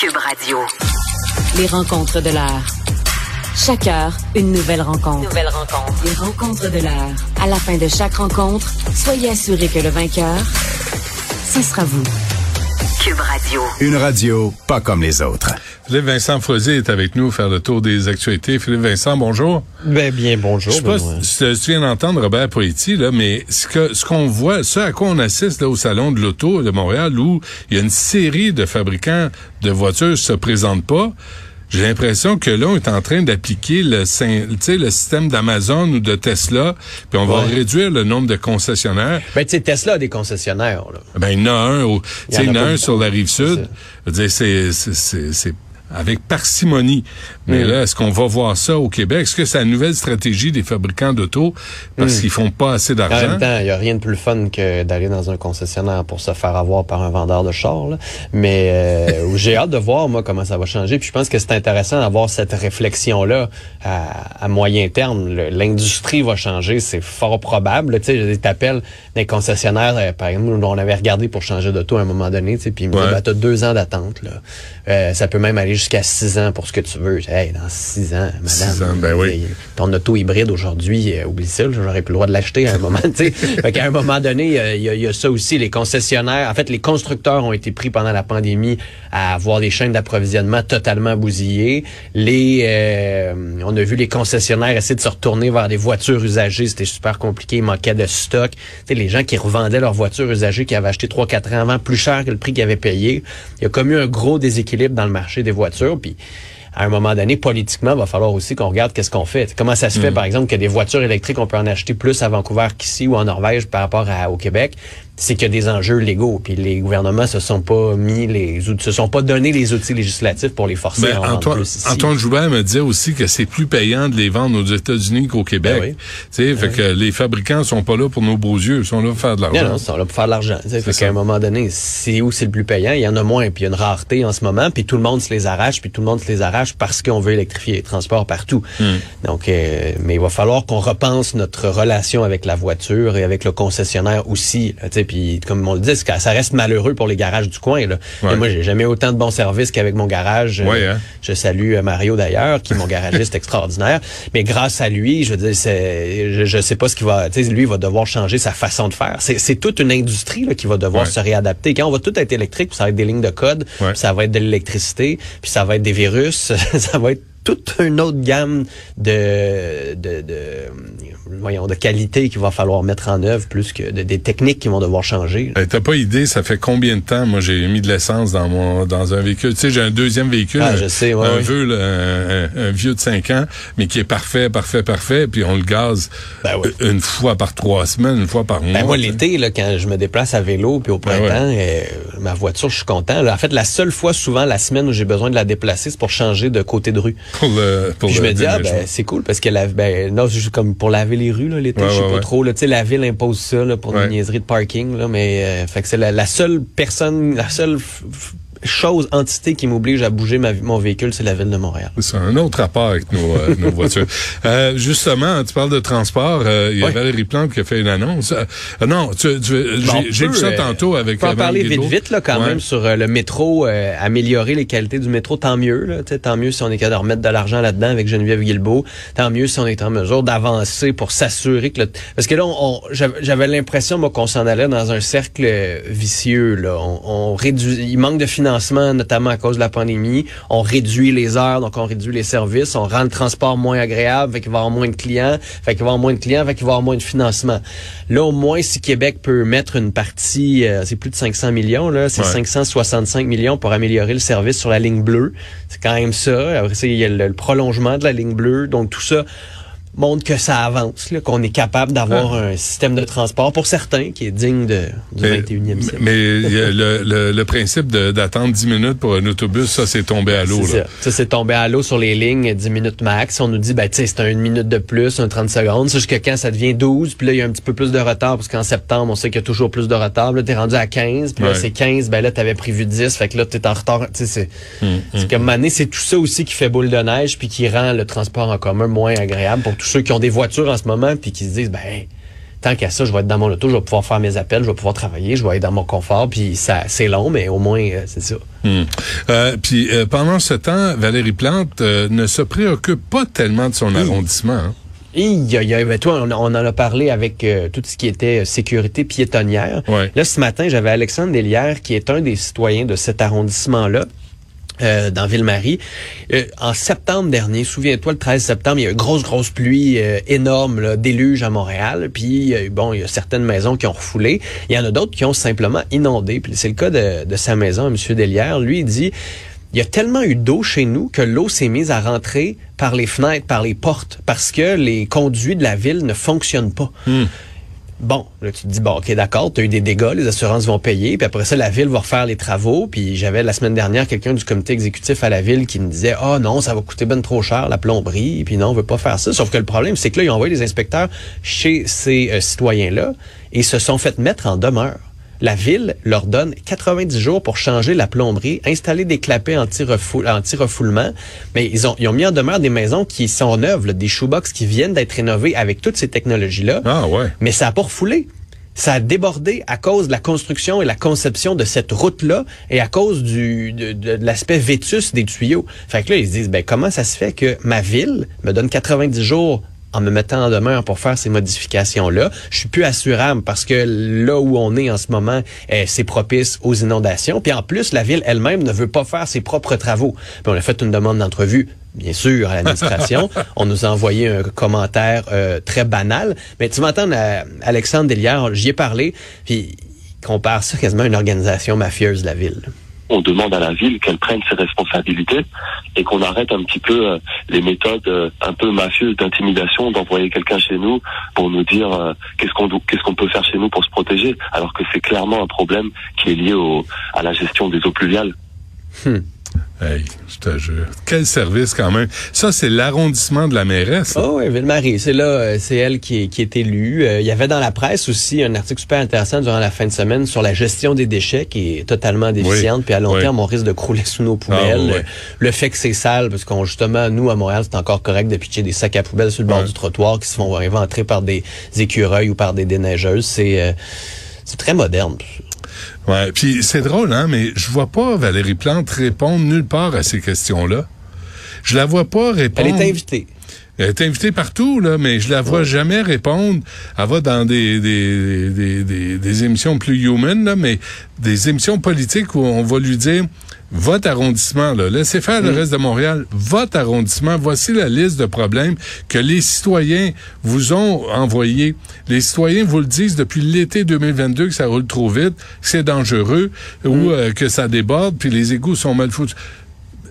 Cube Radio. Les rencontres de l'heure. Chaque heure, une nouvelle rencontre. Nouvelle rencontre. Les rencontres de l'heure. À la fin de chaque rencontre, soyez assurés que le vainqueur, ce sera vous. Cube Radio. Une radio pas comme les autres. Philippe Vincent Frozier est avec nous faire le tour des actualités. Philippe Vincent, bonjour. Ben, bien, bonjour. Je sais pas si tu viens d'entendre Robert Poetti, là, mais ce que ce qu'on voit, ce à quoi on assiste là, au Salon de l'Auto de Montréal, où il y a une série de fabricants de voitures se présentent pas, j'ai l'impression que là, on est en train d'appliquer le, le système d'Amazon ou de Tesla, puis on va réduire le nombre de concessionnaires. Ben, tu sais, Tesla a des concessionnaires, là. Ben, il y en a un, au, Il y en a un sur la rive sud. c'est avec parcimonie. Mais Mm. là, est-ce qu'on va voir ça au Québec? Est-ce que c'est la nouvelle stratégie des fabricants d'auto? Parce qu'ils font pas assez En d'argent? même temps, il n'y a rien de plus fun que d'aller dans un concessionnaire pour se faire avoir par un vendeur de char. là. Mais euh, j'ai hâte de voir, moi, comment ça va changer. Puis je pense que c'est intéressant d'avoir cette réflexion-là à, à moyen terme. L'industrie va changer, c'est fort probable. Tu sais, t'appelles des concessionnaires, euh, par exemple, on avait regardé pour changer d'auto à un moment donné, tu sais, puis ils me Ouais. disaient, Ben, t'as deux ans d'attente. là. Euh, ça peut même aller jusqu'à six ans pour ce que tu veux. Hey, dans six ans, madame. Six ans, ben oui. ton auto hybride aujourd'hui, euh, oublie ça, j'aurais plus le droit de l'acheter à un moment. tu sais. fait qu'à un moment donné, euh, il y, a- il y a ça aussi. Les concessionnaires, en fait, les constructeurs ont été pris pendant la pandémie à avoir des chaînes d'approvisionnement totalement bousillées. Les, euh, on a vu les concessionnaires essayer de se retourner vers des voitures usagées. C'était super compliqué. Il manquait de stock. Tu sais, les gens qui revendaient leurs voitures usagées qui avaient acheté 3-4 ans avant plus cher que le prix qu'ils avaient payé. Il y a comme eu un gros déséquilibre dans le marché des voitures. Puis à un moment donné, politiquement, il va falloir aussi qu'on regarde qu'est-ce qu'on fait. Comment ça se fait, par exemple, que des voitures électriques, on peut en acheter plus à Vancouver qu'ici ou en Norvège par rapport à, au Québec? C'est qu'il y a des enjeux légaux. Puis les gouvernements se sont pas mis les outils, se sont pas donné les outils législatifs pour les forcer Ben, à en Antoine, plus ici. Antoine Joubert me disait aussi que c'est plus payant de les vendre aux États-Unis qu'au Québec. Ben oui. Tu sais, fait que les fabricants sont pas là pour nos beaux yeux, ils sont là pour faire de l'argent. non, ils sont là pour faire de l'argent. Fait qu'à un moment donné, c'est où c'est le plus payant, il y en a moins, puis il y a une rareté en ce moment, puis tout le monde se les arrache, puis tout le monde se les arrache parce qu'on veut électrifier les transports partout. Hmm. Donc, euh, mais il va falloir qu'on repense notre relation avec la voiture et avec le concessionnaire aussi. Là, puis comme on le dit, ça reste malheureux pour les garages du coin. Là. Ouais. Et moi, j'ai jamais autant de bons services qu'avec mon garage. Ouais, Euh, hein. Je salue euh, Mario d'ailleurs, qui est mon garagiste extraordinaire. Mais grâce à lui, je veux dire, je, je sais pas ce qu'il va, lui il va devoir changer sa façon de faire. C'est, toute une industrie là, qui va devoir Ouais. se réadapter. Quand on va tout être électrique, puis ça va être des lignes de code, puis ça va être de l'électricité, puis ça va être des virus, ça va être toute une autre gamme de, de, de, voyons, de qualité qu'il va falloir mettre en œuvre, plus que de- des techniques qui vont devoir changer. Euh, T'as pas idée, ça fait combien de temps, moi, j'ai mis de l'essence dans mon dans un véhicule. Tu sais, j'ai un deuxième véhicule. Ah, un, je sais, ouais, un ouais. vieux, là, un, vieux de 5 ans, mais qui est parfait, parfait, parfait, puis on le gaze Ben ouais. euh, une fois par trois semaines, une fois par mois. Ben moi, tu sais. l'été, quand je me déplace à vélo puis au Ben printemps, euh, ma voiture, je suis content. là. En fait, la seule fois, souvent, la semaine où j'ai besoin de la déplacer, c'est pour changer de côté de rue. Pour le, pour Puis je me dis, ah, ben, c'est cool parce que la, ben, non, c'est juste comme pour laver les rues, là, l'été, Ouais, je sais ouais, pas trop, là. Tu sais, la ville impose ça, là, pour une niaiserie de parking, là, mais, euh, fait que c'est la, la seule personne, la seule chose, entité qui m'oblige à bouger ma, mon véhicule, c'est la ville de Montréal. C'est un autre rapport avec nos, euh, nos voitures. Euh, justement, tu parles de transport. euh, Il y a. Valérie Plante qui a fait une annonce. Euh, euh, non, tu, tu- Bon, j'ai vu ça euh, tantôt avec. On peut en parler vite, vite, là, quand Ouais. même, sur euh, le métro, euh, améliorer les qualités du métro, tant mieux, là, tant mieux si on est capable de remettre de l'argent là-dedans avec Geneviève Guilbeault, tant mieux si on est en mesure d'avancer pour s'assurer que le... Parce que là, on, on- j'avais l'impression, moi, qu'on s'en allait dans un cercle euh, vicieux, là. On, on réduit, il manque de financement, notamment à cause de la pandémie. On réduit les heures, donc on réduit les services, on rend le transport moins agréable, fait qu'il va y avoir moins de clients, fait qu'il va y avoir moins de clients, fait qu'il va y avoir moins de financement. Là, au moins, si Québec peut mettre une partie, euh, c'est plus de 500 millions, là, c'est Ouais. 565 millions pour améliorer le service sur la ligne bleue. C'est quand même ça. Après ça, il y a le, le prolongement de la ligne bleue. Donc, tout ça montre que ça avance, qu'on est capable d'avoir un système de transport, pour certains, qui est digne de, du Mais, 21e siècle. mais le, le, le principe d'attendre 10 minutes pour un autobus, ça, c'est tombé à l'eau. Ça. Ça, c'est tombé à l'eau sur les lignes 10 minutes max. On nous dit, ben, c'est un une minute de plus, un 30 secondes. Jusqu'à quand ça devient 12, puis là, il y a un petit peu plus de retard, parce qu'en septembre, on sait qu'il y a toujours plus de retard. Là, t'es rendu à 15, puis là, Ouais. c'est 15, ben là, t'avais prévu 10, fait que là, t'es en retard. C'est, Hum, c'est comme, année, c'est tout ça aussi qui fait boule de neige, puis qui rend le transport en commun moins agréable pour tous ceux qui ont des voitures en ce moment, puis qui se disent, ben, tant qu'à ça, je vais être dans mon auto, je vais pouvoir faire mes appels, je vais pouvoir travailler, je vais être dans mon confort, puis ça, c'est long, mais au moins, euh, c'est ça. Hmm. Euh, puis euh, pendant ce temps, Valérie Plante ne se préoccupe pas tellement de son arrondissement. Hein? Il y, a, ben, toi, on, en a parlé avec tout ce qui était sécurité piétonnière. Là, ce matin, j'avais Alexandre Delière, qui est un des citoyens de cet arrondissement-là, euh, dans Ville-Marie. Euh, en septembre dernier, souviens-toi, le 13 septembre, il y a eu une grosse, grosse pluie euh, énorme, là, déluge à Montréal. Puis, bon, il y a certaines maisons qui ont refoulé. Il y en a d'autres qui ont simplement inondé. Puis c'est le cas de, de sa maison, M. Delière. Lui, il dit, il y a tellement eu d'eau chez nous que l'eau s'est mise à rentrer par les fenêtres, par les portes, parce que les conduits de la ville ne fonctionnent pas. Hmm. Bon, là, tu te dis, bon, OK, d'accord, tu as eu des dégâts, les assurances vont payer, puis après ça, la ville va refaire les travaux. Puis j'avais la semaine dernière quelqu'un du comité exécutif à la ville qui me disait, ah oh, non, ça va coûter ben trop cher, la plomberie, puis non, on veut pas faire ça. Sauf que le problème, c'est que là, ils ont envoyé des inspecteurs chez ces euh, citoyens-là et se sont fait mettre en demeure la ville leur donne 90 jours pour changer la plomberie, installer des clapets anti-refoulement. Mais ils ont, ils ont mis en demeure des maisons qui sont neuves, des shoebox qui viennent d'être rénovées avec toutes ces technologies-là. Ah ouais. Mais ça a pas refoulé. Ça a débordé à cause de la construction et la conception de cette route-là et à cause du, de, de, l'aspect vétus des tuyaux. Fait que là, ils se disent, ben, comment ça se fait que ma ville me donne 90 jours en me mettant en demeure pour faire ces modifications-là. Je suis plus assurable parce que là où on est en ce moment, eh, c'est propice aux inondations. Puis en plus, la ville elle-même ne veut pas faire ses propres travaux. Puis on a fait une demande d'entrevue bien sûr, à l'administration. on nous a envoyé un commentaire euh, très banal. Mais tu m'entends, Alexandre Delière, j'y ai parlé, puis il compare ça quasiment à une organisation mafieuse de la ville on demande à la ville qu'elle prenne ses responsabilités et qu'on arrête un petit peu euh, les méthodes euh, un peu mafieuses d'intimidation, d'envoyer quelqu'un chez nous pour nous dire euh, qu'est-ce qu'on qu'est-ce qu'on peut faire chez nous pour se protéger, alors que c'est clairement un problème qui est lié au, à la gestion des eaux pluviales. Hmm. Hey, je te jure. Quel service quand même. Ça, c'est l'arrondissement de la mairesse. Oh oui, Ville-Marie. C'est là, euh, c'est elle qui est, qui est élue. Euh, il y avait dans la presse aussi un article super intéressant durant la fin de semaine sur la gestion des déchets qui est totalement déficiente. Puis à long terme, on risque de crouler sous nos poubelles. Ah, le fait que c'est sale, parce qu'on justement, nous, à Montréal, c'est encore correct de pitcher des sacs à poubelles sur le bord du trottoir qui se font éventrer par des écureuils ou par des déneigeuses. C'est, euh, c'est très moderne. Ouais, puis c'est drôle, hein, mais je vois pas Valérie Plante répondre nulle part à ces questions-là. Je la vois pas répondre. Elle est invitée. Elle est invitée partout, là, mais je la vois jamais répondre. Elle va dans des, des, des, des, des émissions plus human, là, mais des émissions politiques où on va lui dire votre arrondissement, là, laissez faire le mm. reste de Montréal, votre arrondissement, voici la liste de problèmes que les citoyens vous ont envoyés. Les citoyens vous le disent depuis l'été 2022 que ça roule trop vite, que c'est dangereux ou mm. euh, que ça déborde, puis les égouts sont mal foutus.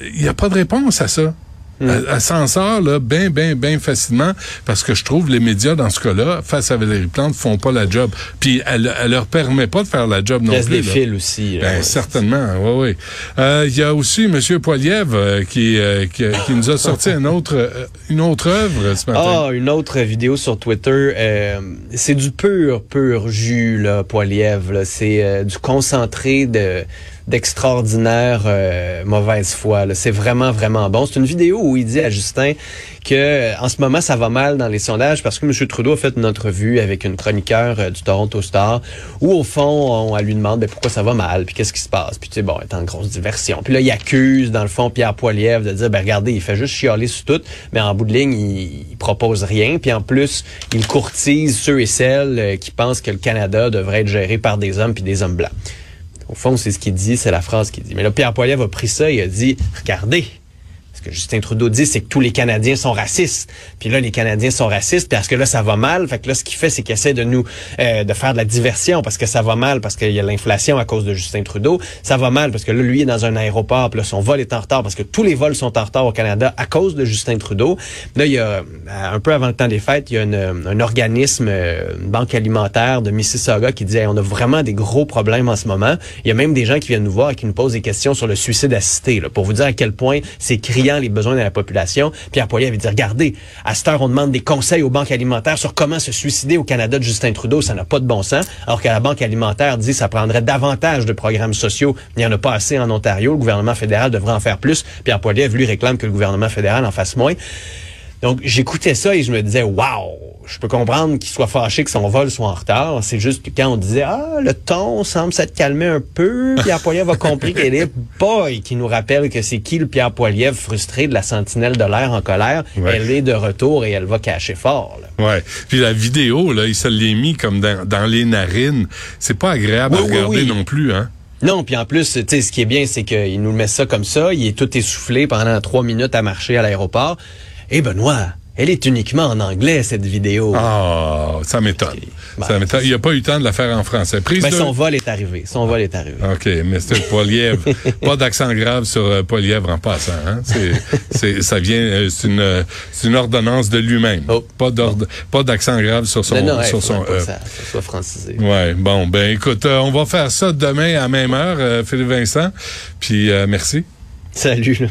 Il n'y a pas de réponse à ça. Elle, s'en sort là bien, bien, bien facilement parce que je trouve les médias dans ce cas-là, face à Valérie Plante, font pas la job. Puis elle, elle leur permet pas de faire la job non plus. des fils aussi. ben, certainement, oui, oui. Euh, il y a aussi M. Poiliev euh, qui, euh, qui, qui, nous a sorti une autre, une autre œuvre ce matin. Ah, une autre vidéo sur Twitter. c'est du pur, pur jus, là, Poiliev. C'est du concentré de d'extraordinaire euh, mauvaise foi. C'est vraiment, vraiment bon. C'est une vidéo où il dit à Justin que en ce moment, ça va mal dans les sondages parce que M. Trudeau a fait une entrevue avec une chroniqueur euh, du Toronto Star où, au fond, on, elle lui demande ben, pourquoi ça va mal, puis qu'est-ce qui se passe? Puis, tu sais, bon, elle est en grosse diversion. Puis là, il accuse, dans le fond, Pierre Poilievre de dire, ben regardez, il fait juste chialer sur tout, mais en bout de ligne, il, propose rien. Puis en plus, il courtise ceux et celles euh, qui pensent que le Canada devrait être géré par des hommes puis des hommes blancs. Au fond, c'est ce qu'il dit, c'est la phrase qu'il dit. Mais là, Pierre Poilievre a pris ça et a dit, regardez, que Justin Trudeau dit, c'est que tous les Canadiens sont racistes. Puis là, les Canadiens sont racistes parce que là, ça va mal. Fait que là, ce qu'il fait, c'est qu'il essaie de nous euh, de faire de la diversion parce que ça va mal, parce qu'il y a l'inflation à cause de Justin Trudeau. Ça va mal parce que là, lui est dans un aéroport, puis là, son vol est en retard parce que tous les vols sont en retard au Canada à cause de Justin Trudeau. Là, il y a euh, un peu avant le temps des fêtes, il y a un organisme, euh, une banque alimentaire de Mississauga qui dit on a vraiment des gros problèmes en ce moment. Il y a même des gens qui viennent nous voir et qui nous posent des questions sur le suicide assisté, là, pour vous dire à quel point c'est criant les besoins de la population. Pierre Poilier avait dit, regardez, à cette heure, on demande des conseils aux banques alimentaires sur comment se suicider au Canada de Justin Trudeau. Ça n'a pas de bon sens. Alors que la Banque alimentaire dit ça prendrait davantage de programmes sociaux. Il n'y en a pas assez en Ontario. Le gouvernement fédéral devrait en faire plus. Pierre Poilievre, lui, réclame que le gouvernement fédéral en fasse moins. Donc, j'écoutais ça et je me disais, waouh, je peux comprendre qu'il soit fâché que son vol soit en retard. C'est juste que quand on disait, ah, le ton semble s'être calmé un peu, Pierre Poilievre a compris qu'elle est boy qui nous rappelle que c'est qui le Pierre Poilievre frustré de la sentinelle de l'air en colère. Ouais. Elle est de retour et elle va cacher fort. Là. Ouais. Puis la vidéo, là, il se l'est mis comme dans, dans les narines. C'est pas agréable Oui, à oui, regarder oui. non plus, hein? Non, puis en plus, tu sais, ce qui est bien, c'est qu'il nous met ça comme ça. Il est tout essoufflé pendant trois minutes à marcher à l'aéroport. Et Benoît, elle est uniquement en anglais, cette vidéo. Ah, ça m'étonne. Ben, ça m'étonne. Il a pas eu le temps de la faire en français. Prise Ben, de- son vol est arrivé. Son vol est arrivé. OK, Mr. Poilièvre. pas d'accent grave sur euh, en passant. Hein? C'est, ça vient, euh, c'est une, euh, c'est une ordonnance de lui-même. Oh. Pas, d'accent grave sur son, non, non, sur son ça, ça soit francisé. Ouais, bon, ben écoute, euh, on va faire ça demain à la même heure, Philippe Vincent. Puis merci. Salut. là.